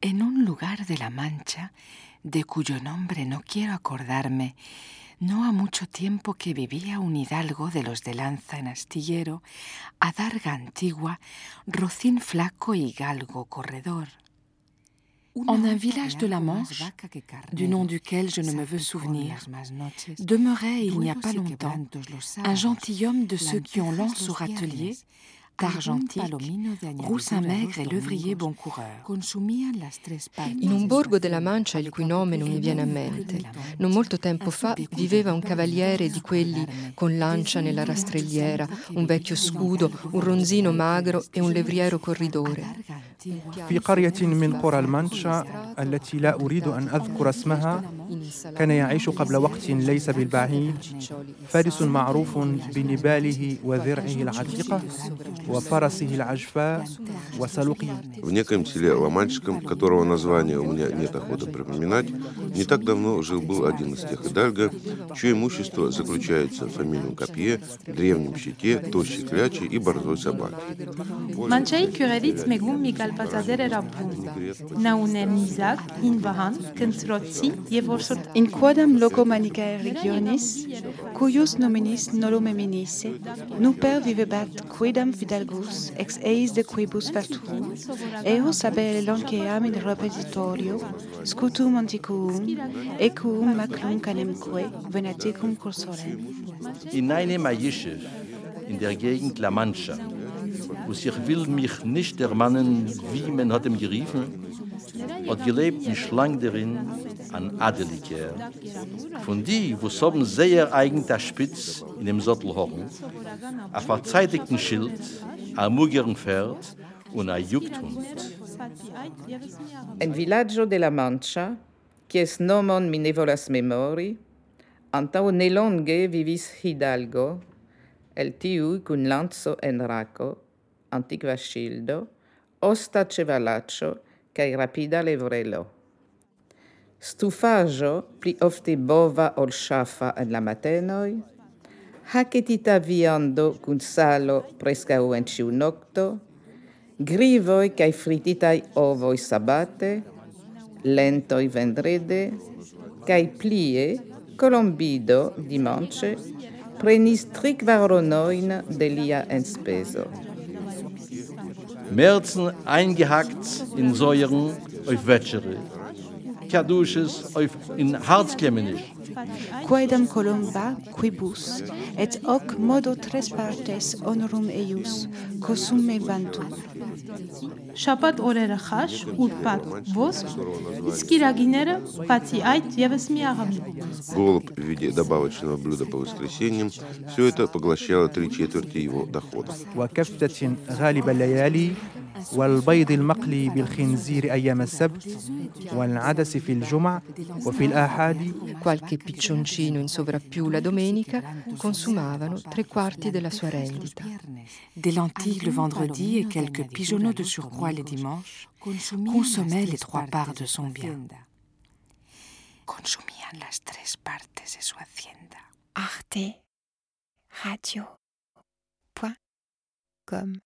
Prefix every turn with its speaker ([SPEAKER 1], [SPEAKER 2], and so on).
[SPEAKER 1] En un lugar de la Mancha, de cuyo nombre no quiero acordarme, no ha mucho tiempo que vivía un hidalgo de los de lanza en astillero, adarga antigua, rocín flaco y galgo corredor. En un village de la Manche, du nom duquel je ne me veux souvenir, demeurait il n'y a pas longtemps un gentilhomme de ceux qui ont lance au râtelier d'argentique, Roussin Maigre e l'Œuvrier Bon Coureur.
[SPEAKER 2] In un borgo della Mancia, il cui nome non mi viene a mente, non molto tempo fa viveva un cavaliere di quelli con lancia nella rastrelliera, un vecchio scudo, un ronzino magro e un levriero corridore.
[SPEAKER 3] في قرية من قرى المانشا التي لا أريد أن أذكر اسمها كان يعيش قبل وقت ليس بالبعيد فارس معروف بنباله وذرعه العتيقة وفرسه العجفاء وسلوقه
[SPEAKER 4] В некоем селе Ломанчиком, которого название у меня нет охоты припоминать, не так давно жил-был один из тех идальго, чье имущество заключается в фамильном копье, древнем щите, тощей кляче и борзой собаке.
[SPEAKER 5] Manchei curedit megum Migal Pazader era bun. Naunen Isaac, in Vahan, Kentrozzi, Jevorsot
[SPEAKER 6] In quodam loco manicae regionis, cuius nominis nolo meminisse, nuper vivebat quidam fidalgus ex eis de quibus vertuum, eos abele lonceam in repetitorio, scutum antiquum, equum maclum canemque, venaticum cursorem.
[SPEAKER 7] In einem Ayishev, in der Gegend La Mancha, wo sich will mich nicht ermannen, wie man hat ihm geriefen, hat gelebt ein Schlang darin, an Adeliker. Von die, wo so ein sehr eigener Spitz in dem Sattelhorn, ein verzeitigten Schild, ein mugeren Pferd und ein Juckthund.
[SPEAKER 8] En villaggio de la Mancha, quies nomon mi ne volas memori, antau nelonge vivis Hidalgo, el tiu cun lanzo en raco, antiqua schildo, osta cevalaccio, cae rapida levrelo. Stufaggio, pli ofte bova ol sciafa en la matenoi, hacetita viando cun salo prescau en ciu nocto, grivoi cae frititai ovoi sabate, lentoi vendrede, cae plie colombido dimanche prenis tric varonoin de lia enspeso.
[SPEAKER 7] Merzen eingehackt in Säuren auf Wetschere, Kadusches auf in Harzklemenisch.
[SPEAKER 6] Quaedam columba quibus, et hoc modo tres partes honorum eius, cosume bantu.
[SPEAKER 5] Շաբաթ օրերը խաշ, ուրբաթ, ոսկ, իսկ իրագիները բացի այդ եւս մի աղավնի։
[SPEAKER 4] Голубь в виде добавочного блюда по воскресеньям – все это поглощало три четверти его дохода.
[SPEAKER 3] وكفتة غالب الليالي والبيض المقلي بالخنزير أيام السبت والعدس في الجمع وفي الآحاد
[SPEAKER 2] Qualche piccioncino in sovrappiù la domenica consumavano tre quarti della sua rendita.
[SPEAKER 1] Des lentilles le vendredi et quelques pigeonneaux de surcroît les dimanches consommaient les trois parts de son bien. Consumían las tres partes de su hacienda.
[SPEAKER 9] Arte Radio. Point. Com.